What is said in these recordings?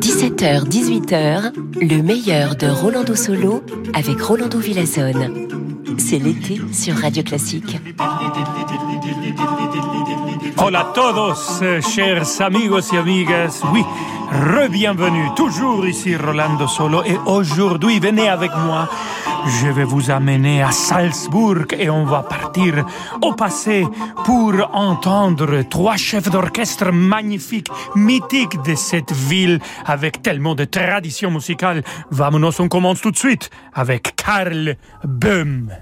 17h, 18h, le meilleur de Rolando Solo avec Rolando Villazone. C'est l'été sur Radio Classique. Hola a todos, chers amigos y amigas. Oui, re-bienvenue. Toujours ici Rolando Solo. Et aujourd'hui, venez avec moi. Je vais vous amener à Salzbourg et on va partir au passé pour entendre trois chefs d'orchestre magnifiques, mythiques de cette ville avec tellement de traditions musicales. Vamonos, on commence tout de suite avec Karl Böhm.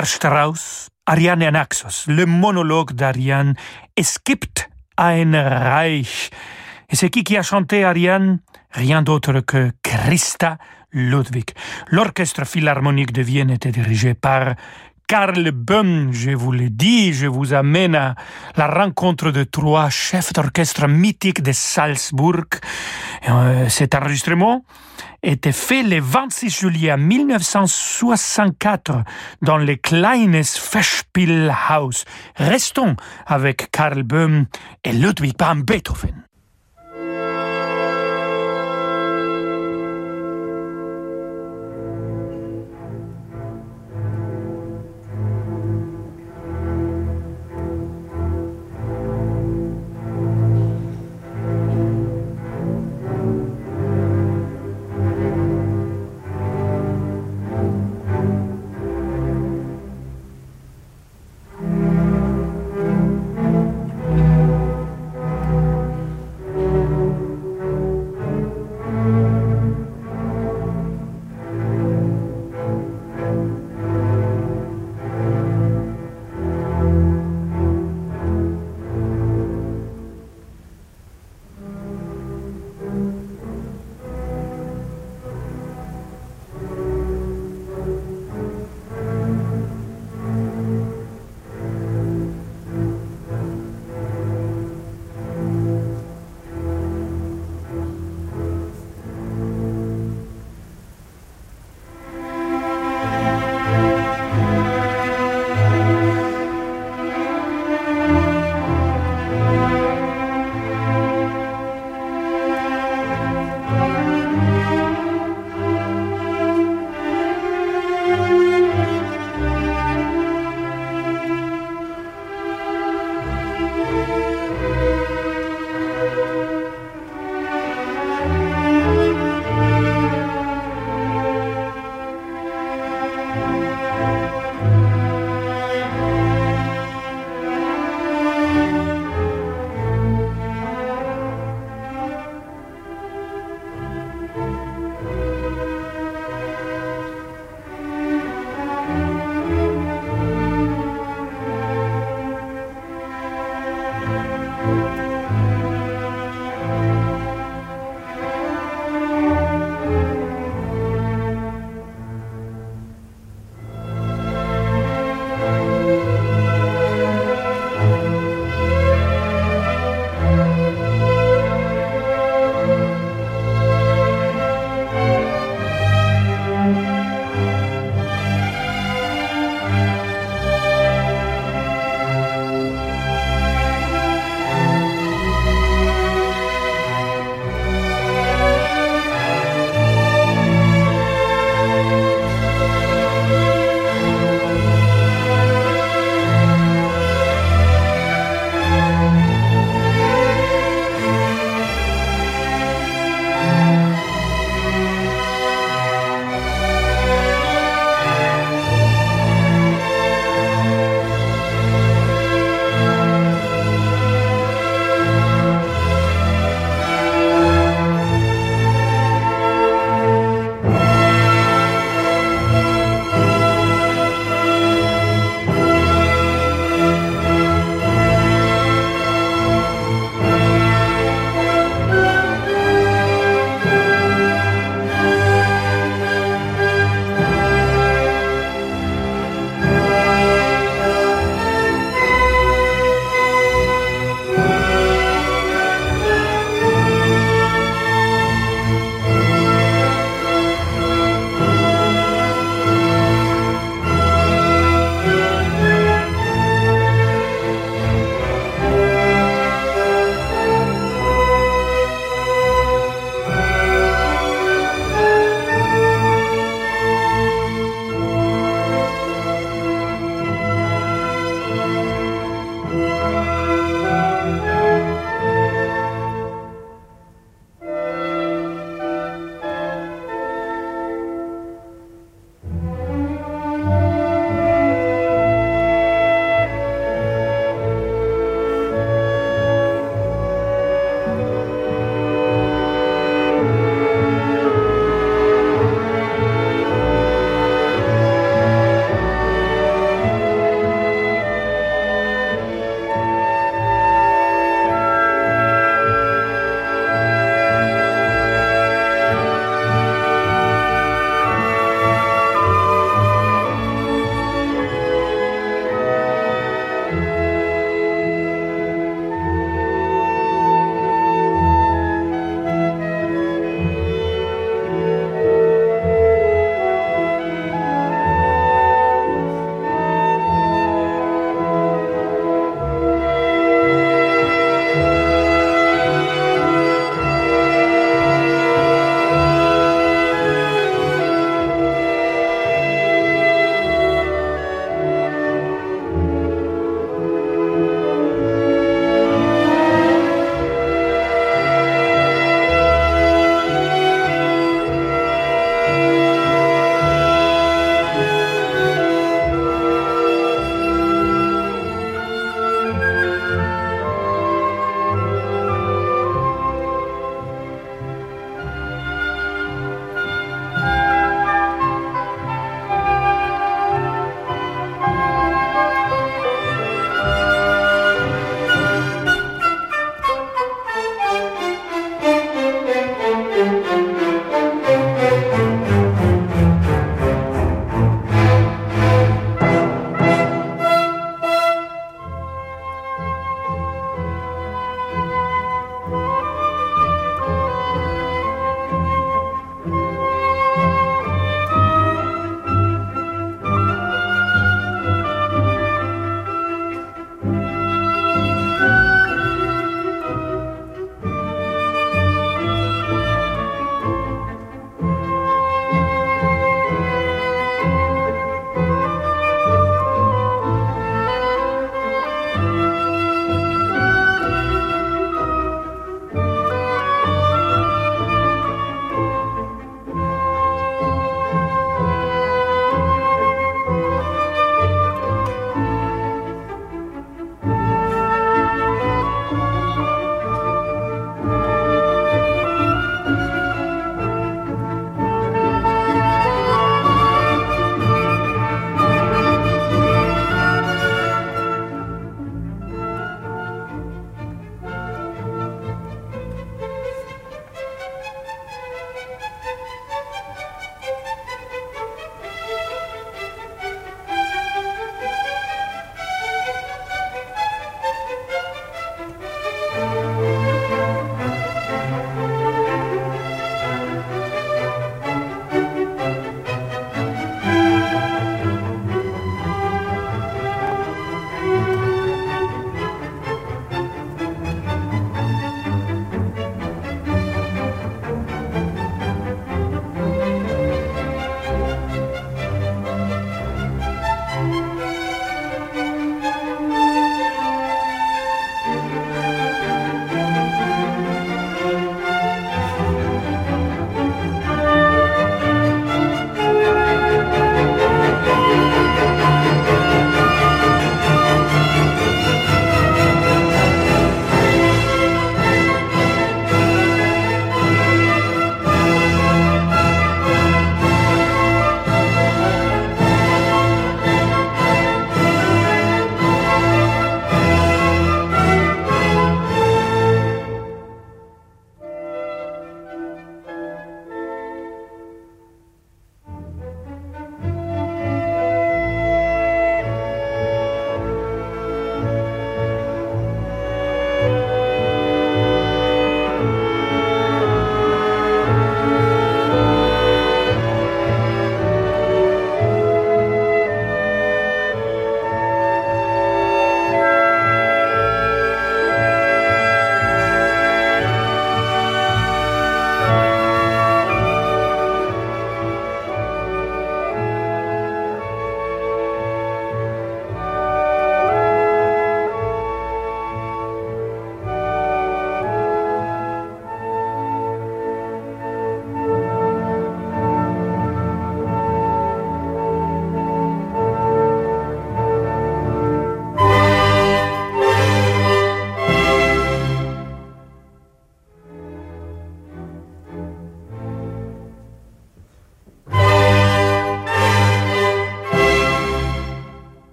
Richard Strauss, Ariane Anaxos, le monologue d'Ariane, Es gibt ein Reich. Et c'est qui qui a chanté Ariane? Rien d'autre que Christa Ludwig. L'orchestre philharmonique de Vienne était dirigé par Karl Böhm, je vous le dis, je vous amène à la rencontre de trois chefs d'orchestre mythiques de Salzbourg. Euh, cet enregistrement était fait le 26 juillet 1964 dans le Kleines Festspielhaus. Restons avec Karl Böhm et Ludwig van Beethoven.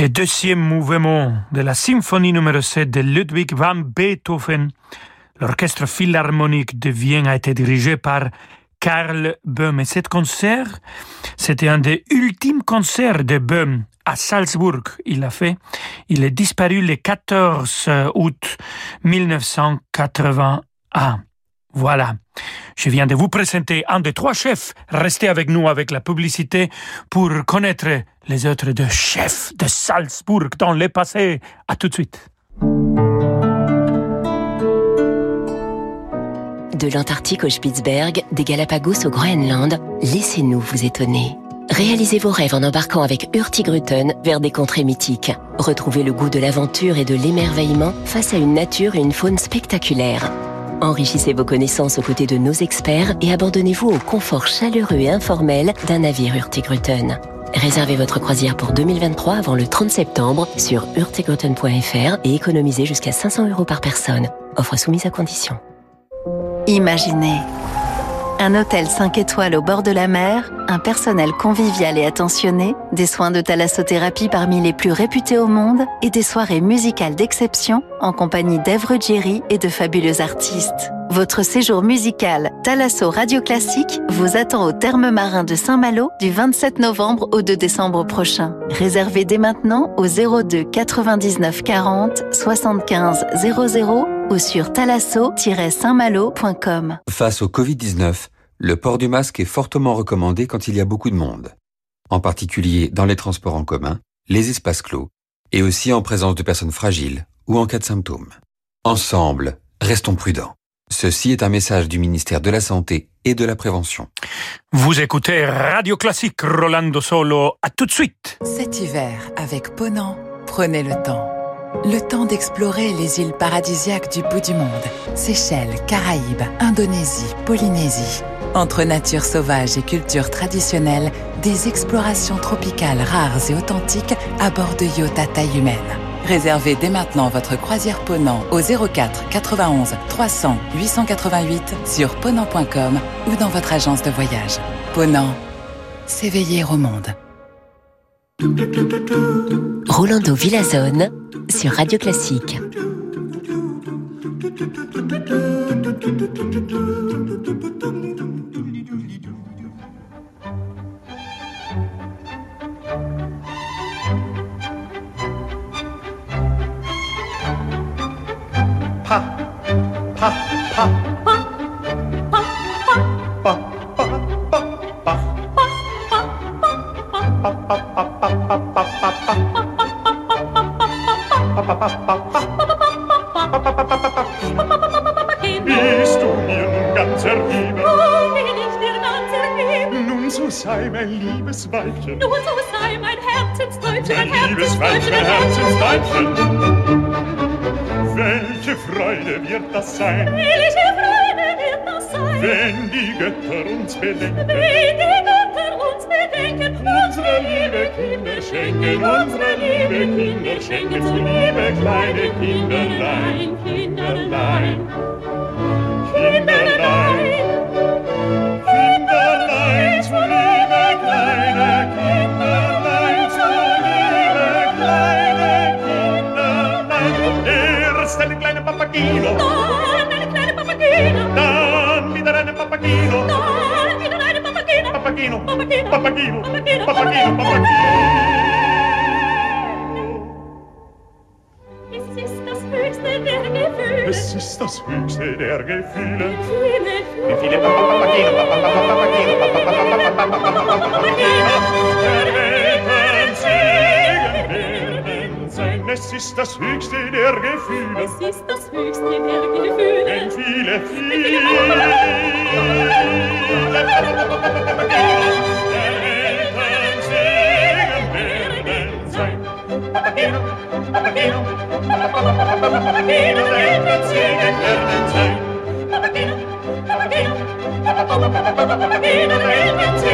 Le deuxième mouvement de la symphonie numéro 7 de Ludwig van Beethoven, l'orchestre philharmonique de Vienne a été dirigé par Karl Böhm. Et cet concert, c'était un des ultimes concerts de Böhm à Salzbourg. Il a fait. Il est disparu le 14 août 1981. Voilà. Je viens de vous présenter un des trois chefs. Restez avec nous avec la publicité pour connaître les autres deux chefs de Salzbourg dans le passé. À tout de suite. De l'Antarctique au Spitzberg, des Galapagos au Groenland, laissez-nous vous étonner. Réalisez vos rêves en embarquant avec Hurtigruten vers des contrées mythiques. Retrouvez le goût de l'aventure et de l'émerveillement face à une nature et une faune spectaculaires. Enrichissez vos connaissances aux côtés de nos experts et abandonnez-vous au confort chaleureux et informel d'un navire Hurtigruten. Réservez votre croisière pour 2023 avant le 30 septembre sur hurtigruten.fr et économisez jusqu'à 500 euros par personne. Offre soumise à condition. Imaginez un hôtel 5 étoiles au bord de la mer, un personnel convivial et attentionné, des soins de thalassothérapie parmi les plus réputés au monde et des soirées musicales d'exception en compagnie d'Ève Ruggieri et de fabuleux artistes. Votre séjour musical Thalasso Radio Classique vous attend au terme marin de Saint-Malo du 27 novembre au 2 décembre prochain. Réservez dès maintenant au 02 99 40 75 00 ou sur thalasso-saintmalo.com. Face au Covid-19, le port du masque est fortement recommandé quand il y a beaucoup de monde, en particulier dans les transports en commun, les espaces clos, et aussi en présence de personnes fragiles ou en cas de symptômes. Ensemble, restons prudents. Ceci est un message du ministère de la Santé et de la Prévention. Vous écoutez Radio Classique Rolando Solo. À tout de suite. Cet hiver, avec Ponant, prenez le temps. Le temps d'explorer les îles paradisiaques du bout du monde. Seychelles, Caraïbes, Indonésie, Polynésie. Entre nature sauvage et culture traditionnelle, des explorations tropicales rares et authentiques à bord de yachts à taille humaine. Réservez dès maintenant votre croisière Ponant au 04 91 300 888 sur ponant.com ou dans votre agence de voyage. Ponant, s'éveiller au monde. Rolando Villazone sur Radio Classique. Mein liebes Herzensdeutsch, Weibchen, mein Herzensweibchen. Welche Freude wird das sein, Welche Freude wird das sein, wenn die Götter uns bedenken? wenn die Götter uns bedenken, Unsere liebe Kinder schenken, unsere liebe Kinder schenken, zu liebe kleine Kinderlein, Kinderlein, pappaghino dammi il treno pappaghino dammi da rene pappaghino dammi da rene pappaghino pappaghino pappaghino pappaghino pappaghino pappaghino pappaghino es ist das höchste der Gefühle es ist das höchste der Gefühle Gefühle Gefühle pappaghino pappaghino pappaghino pappaghino pappaghino Es ist das höchste der Gefühle. Es ist das höchste der Gefühle. Wenn viele, viele Eltern singen werden sein. Papageno, Papageno, Papageno, Eltern singen werden sein. Papageno, Papageno, Papageno, Eltern singen werden.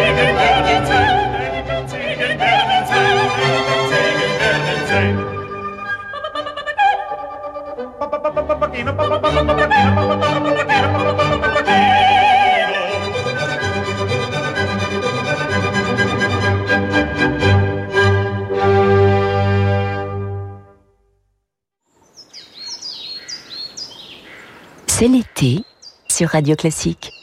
C'est l'été sur Radio Classique.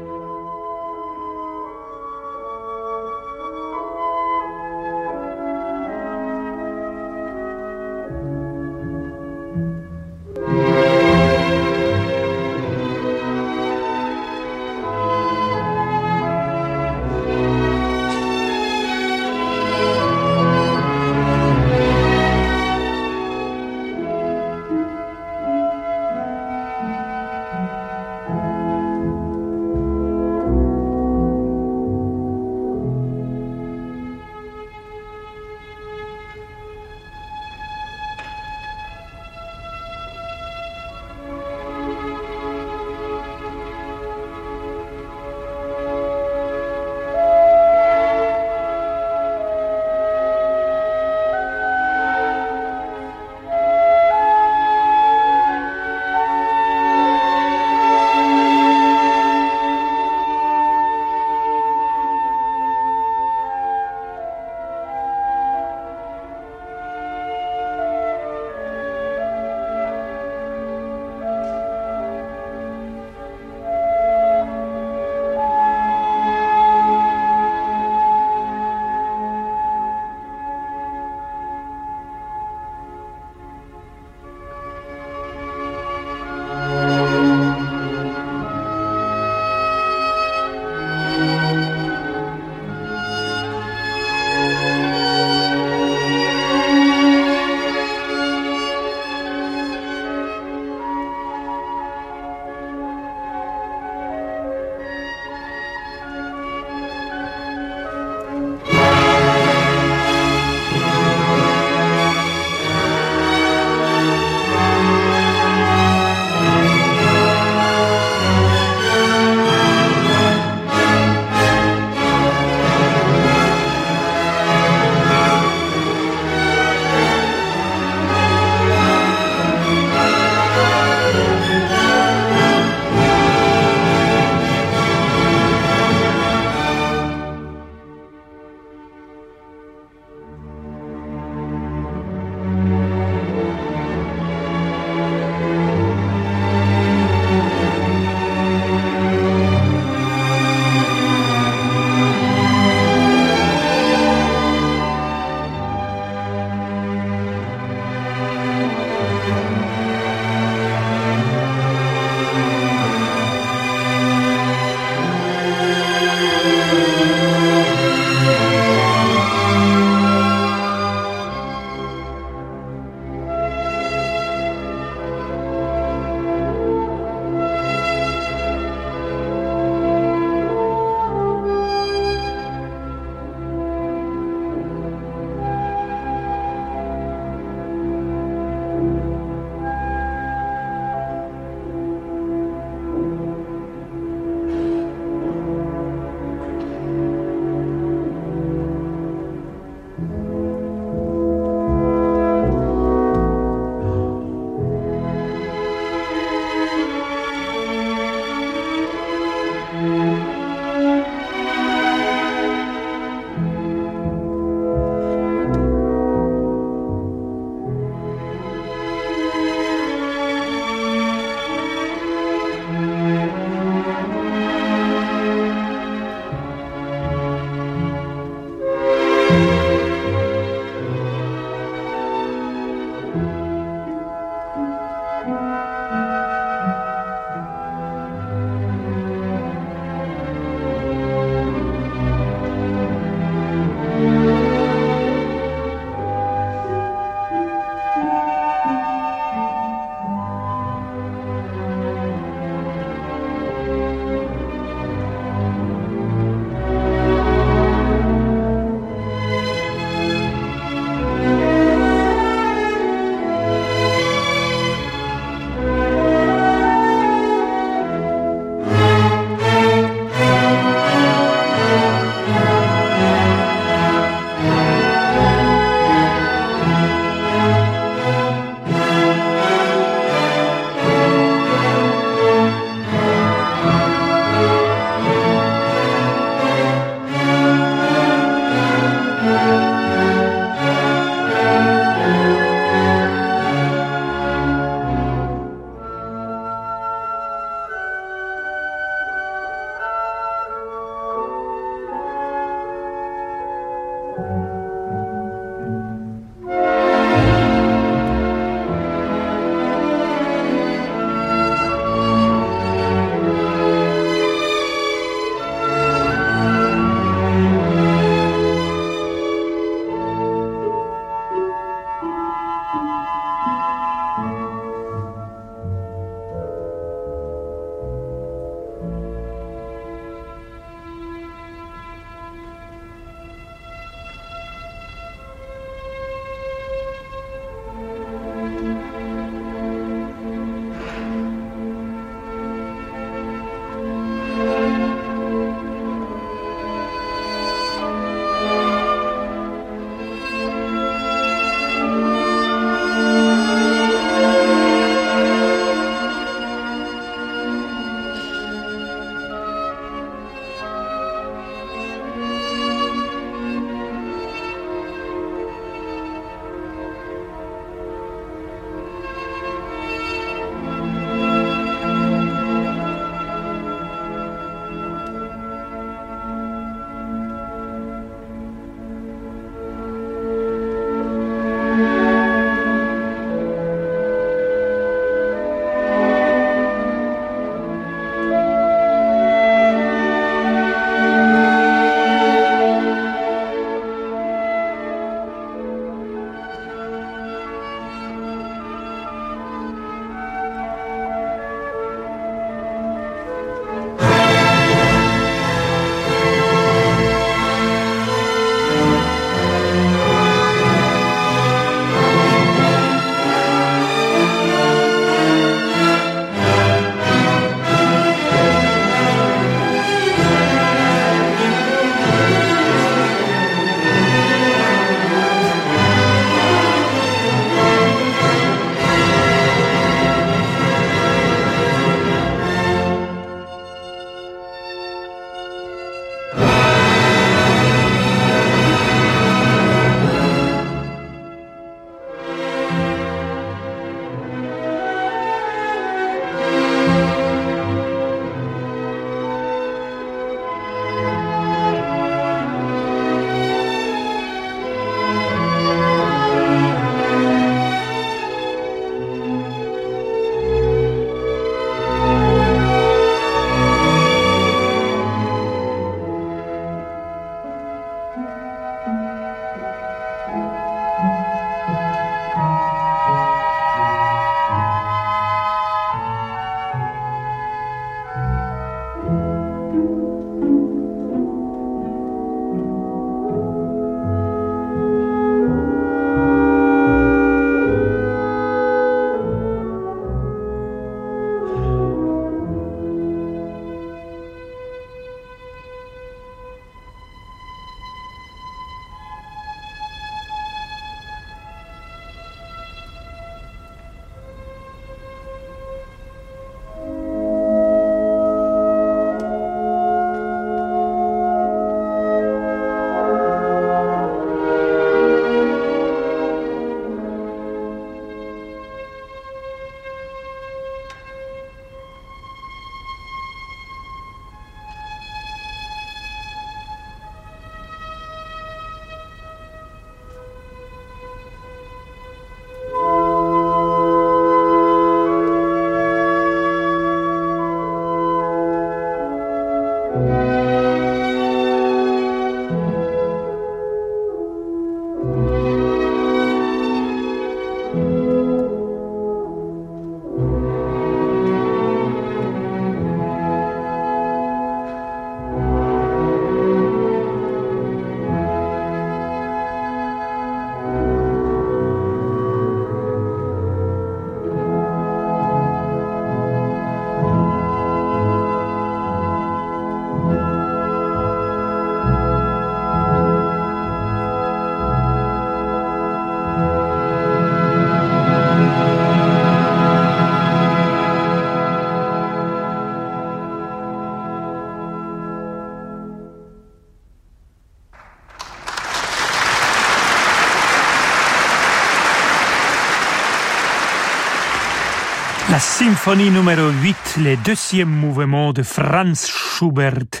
La symphonie numéro 8, le deuxième mouvement de Franz Schubert,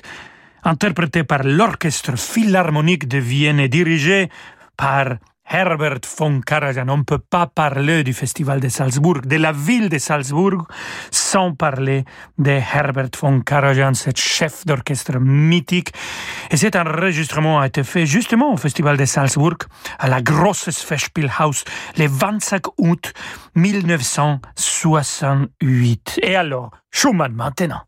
interprété par l'Orchestre Philharmonique de Vienne et dirigé par Herbert von Karajan. On ne peut pas parler du Festival de Salzbourg, de la ville de Salzbourg, sans parler de Herbert von Karajan, ce chef d'orchestre mythique. Et cet enregistrement a été fait justement au Festival de Salzbourg, à la Grosse Festspielhaus, le 25 août 1968. Et alors, Schumann maintenant.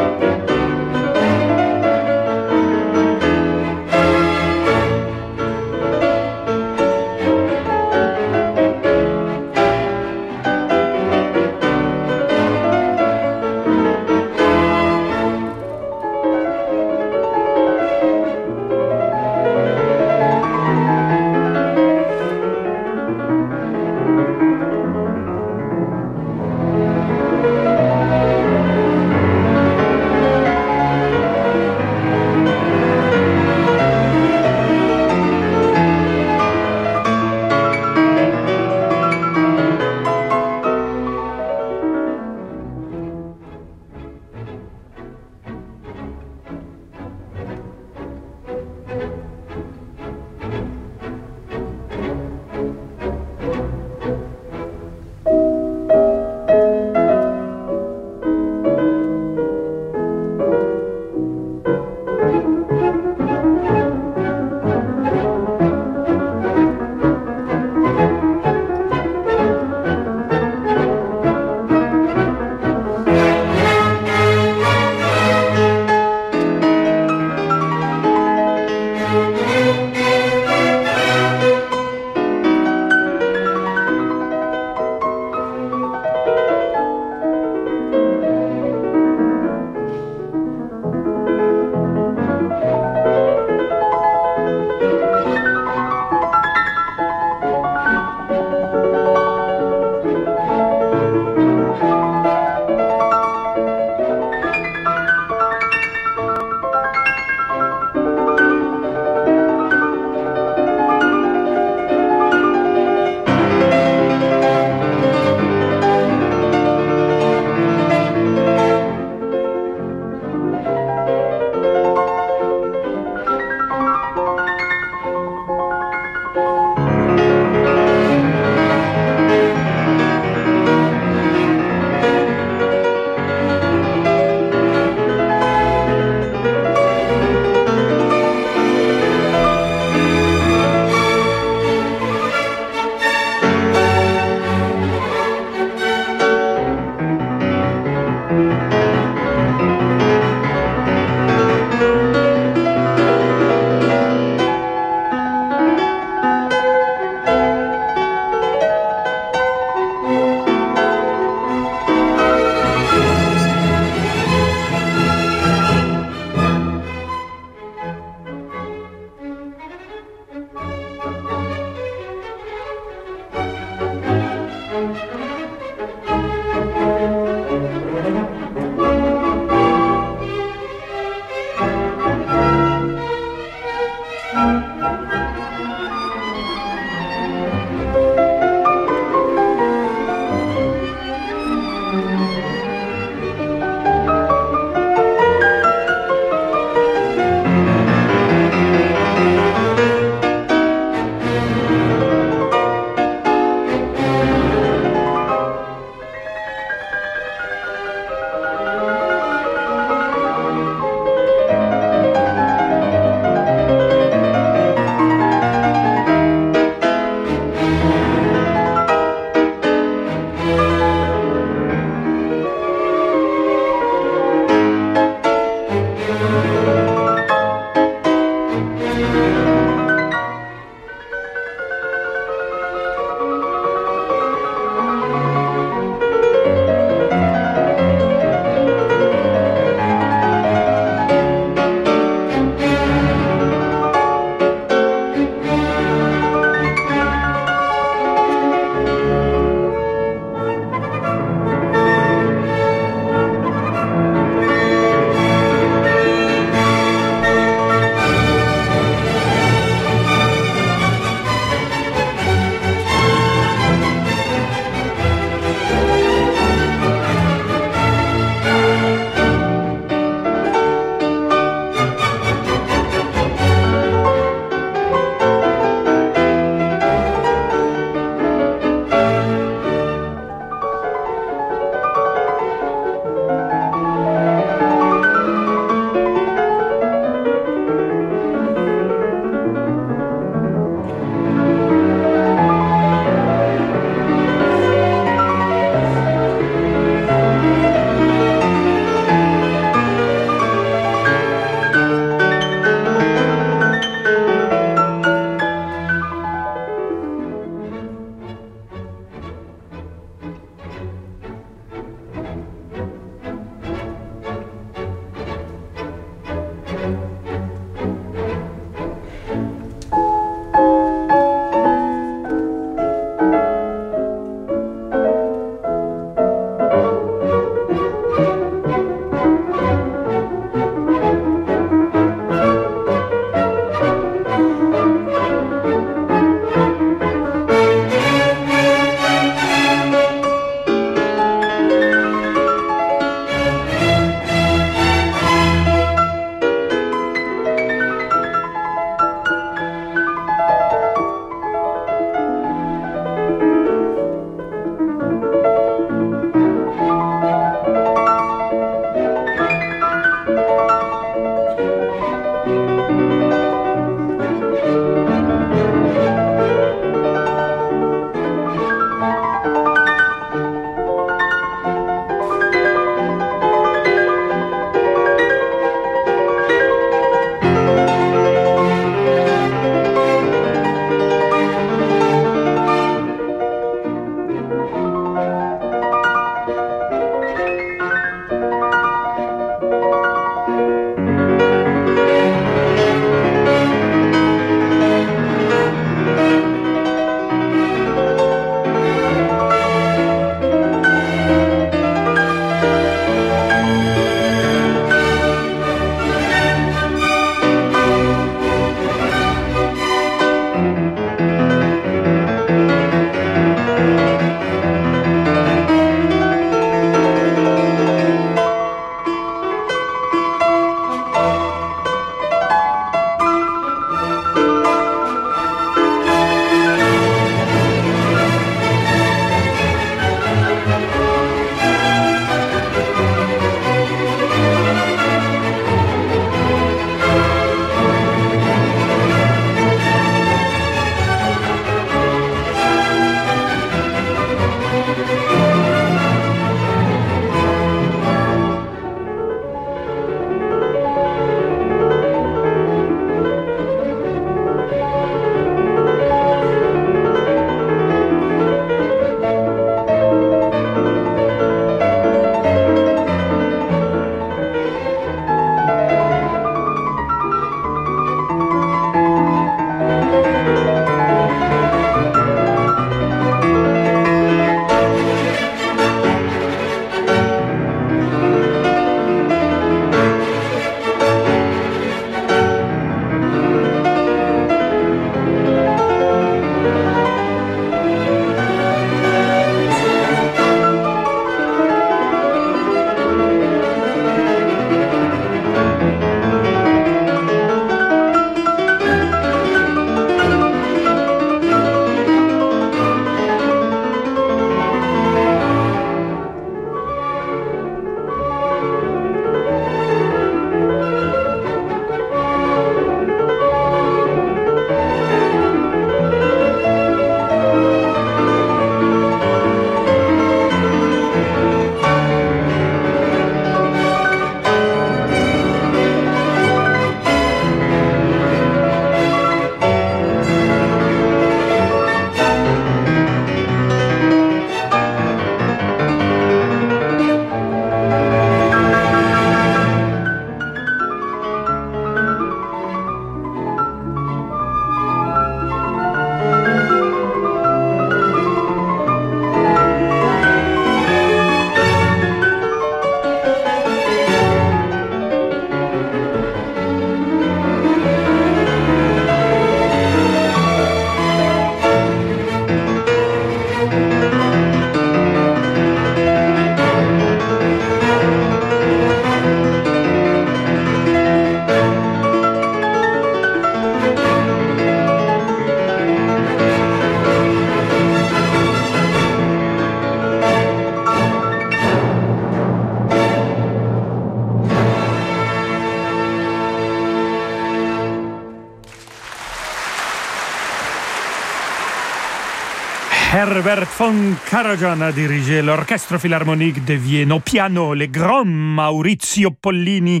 Herbert von Karajan a dirigé l'orchestre philharmonique de Vienne. Au piano, le grand Maurizio Pollini.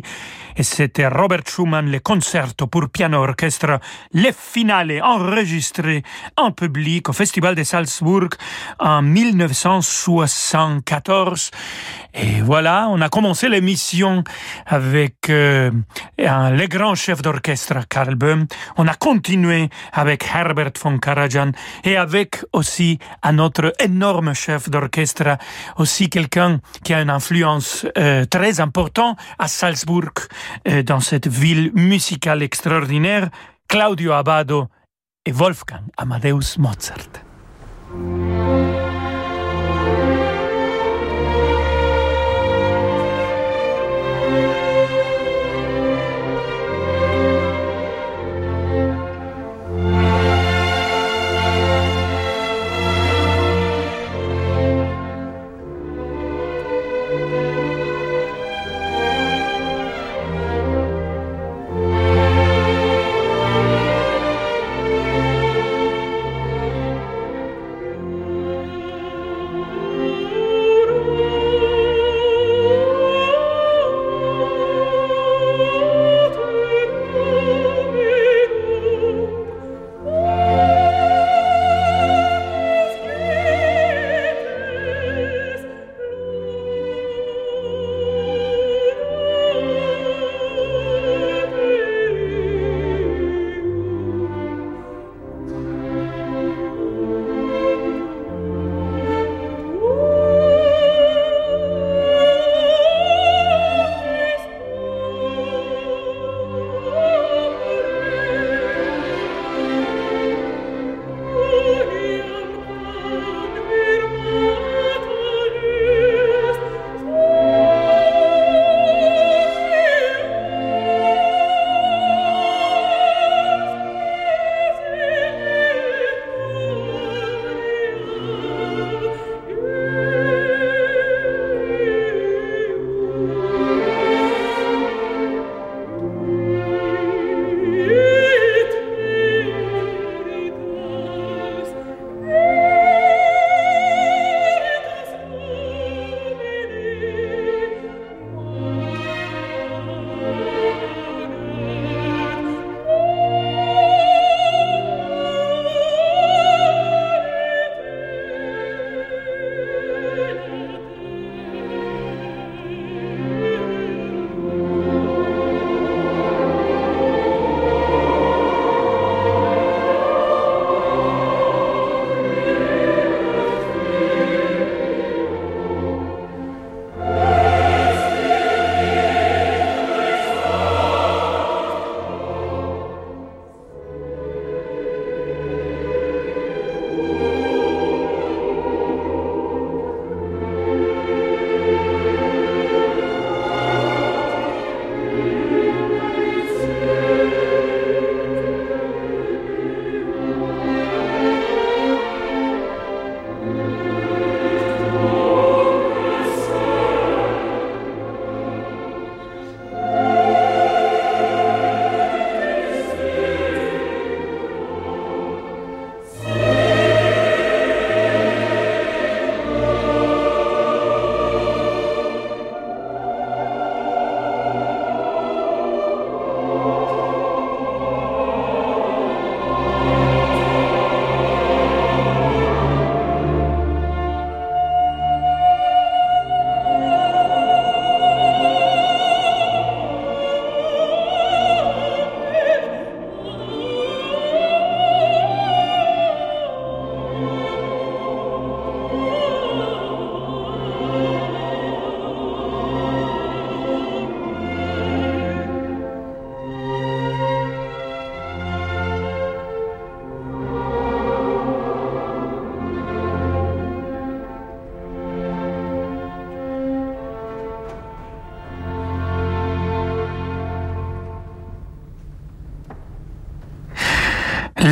Et c'était Robert Schumann, le concerto pour piano orchestre, le finale enregistré en public au Festival de Salzbourg en 1974. Et voilà, on a commencé l'émission avec euh, le grand chef d'orchestre Karl Böhm. On a continué avec Herbert von Karajan et avec aussi un autre énorme chef d'orchestre, aussi quelqu'un qui a une influence euh, très importante à Salzbourg, dans cette ville musicale extraordinaire, Claudio Abbado et Wolfgang Amadeus Mozart.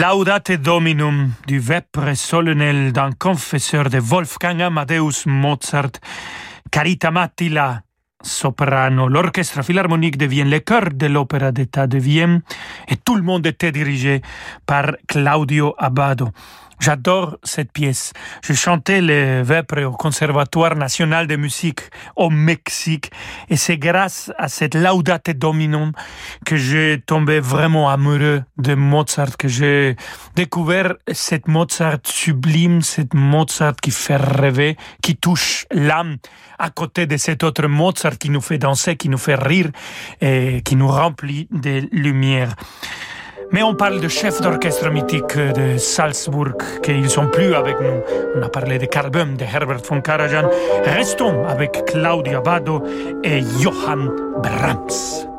Laudate Dominum du vepre solennel d'un confesseur de Wolfgang Amadeus Mozart, Carita Mattila, soprano. L'orchestre philharmonique devient le cœur de l'opéra d'État de Vienne et tout le monde était dirigé par Claudio Abbado. J'adore cette pièce. J'ai chanté les Vêpres au Conservatoire national de musique au Mexique et c'est grâce à cette Laudate Dominum que j'ai tombé vraiment amoureux de Mozart, que j'ai découvert cette Mozart sublime, cette Mozart qui fait rêver, qui touche l'âme à côté de cet autre Mozart qui nous fait danser, qui nous fait rire et qui nous remplit de lumière. Mais on parle de chefs d'orchestre mythiques de Salzbourg qu'ils sont plus avec nous. On a parlé de Karl Böhm, de Herbert von Karajan. Restons avec Claudia Bado et Johann Brahms.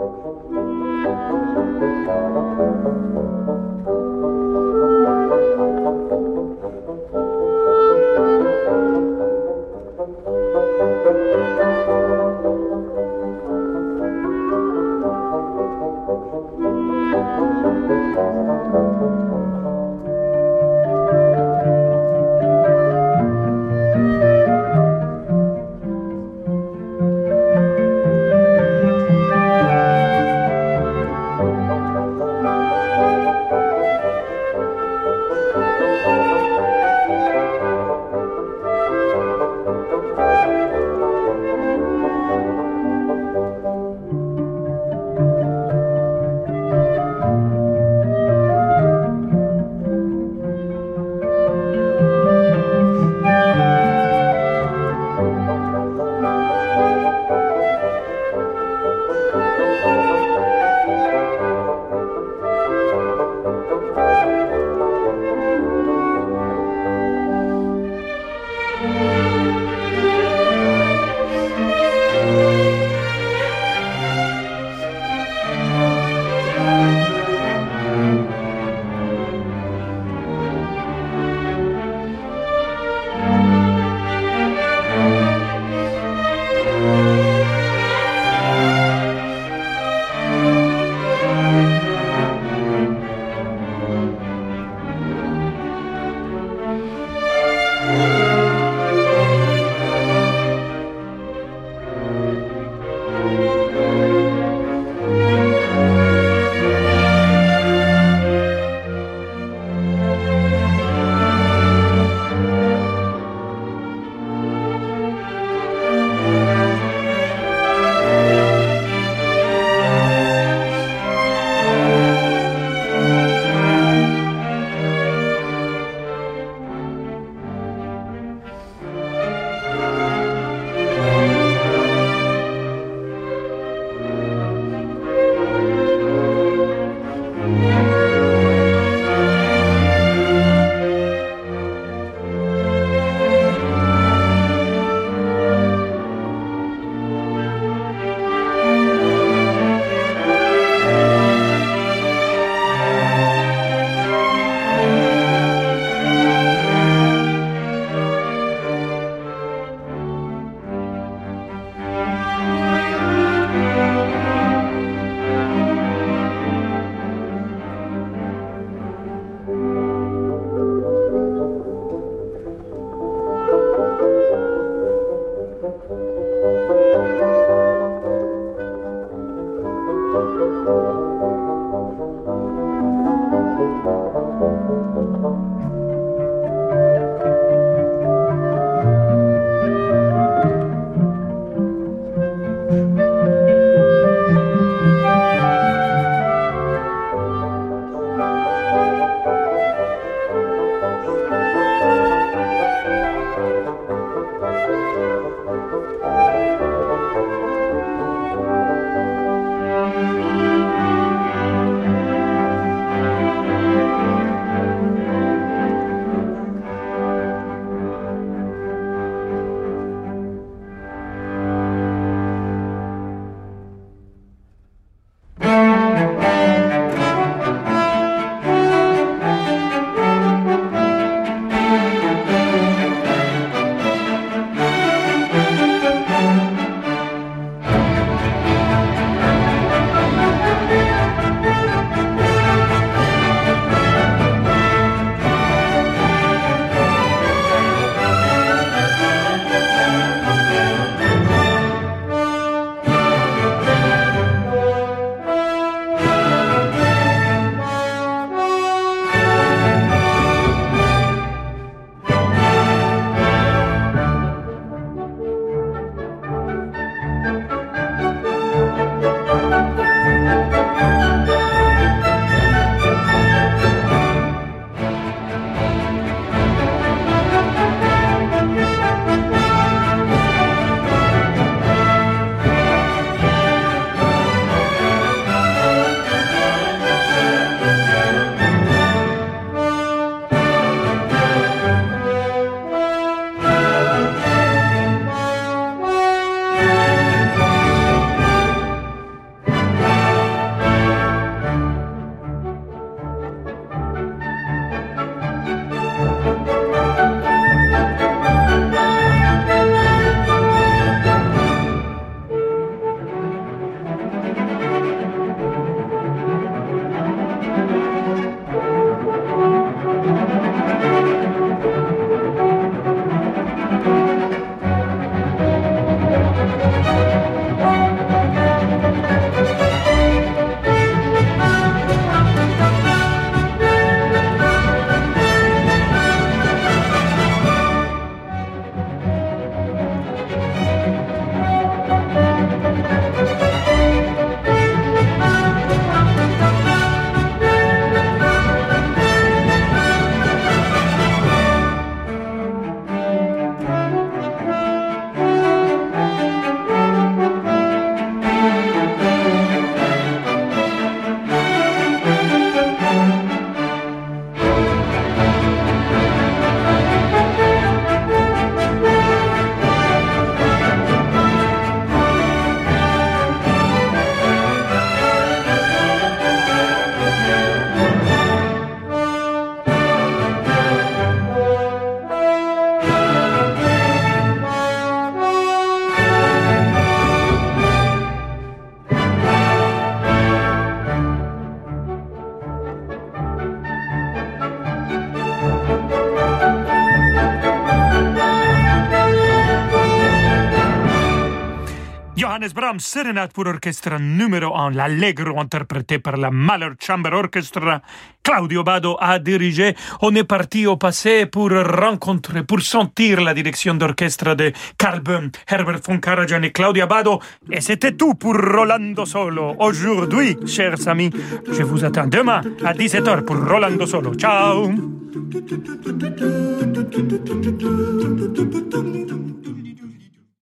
Sérénade pour orchestre numéro 1, l'Allegro interprété par la Mahler Chamber Orchestra. Claudio Bado a dirigé. On est parti au passé pour rencontrer, pour sentir la direction d'orchestre de Carl Böhm, Herbert von Karajan et Claudia Bado. Et c'était tout pour Rolando Solo. Aujourd'hui, chers amis, je vous attends demain à 17h pour Rolando Solo. Ciao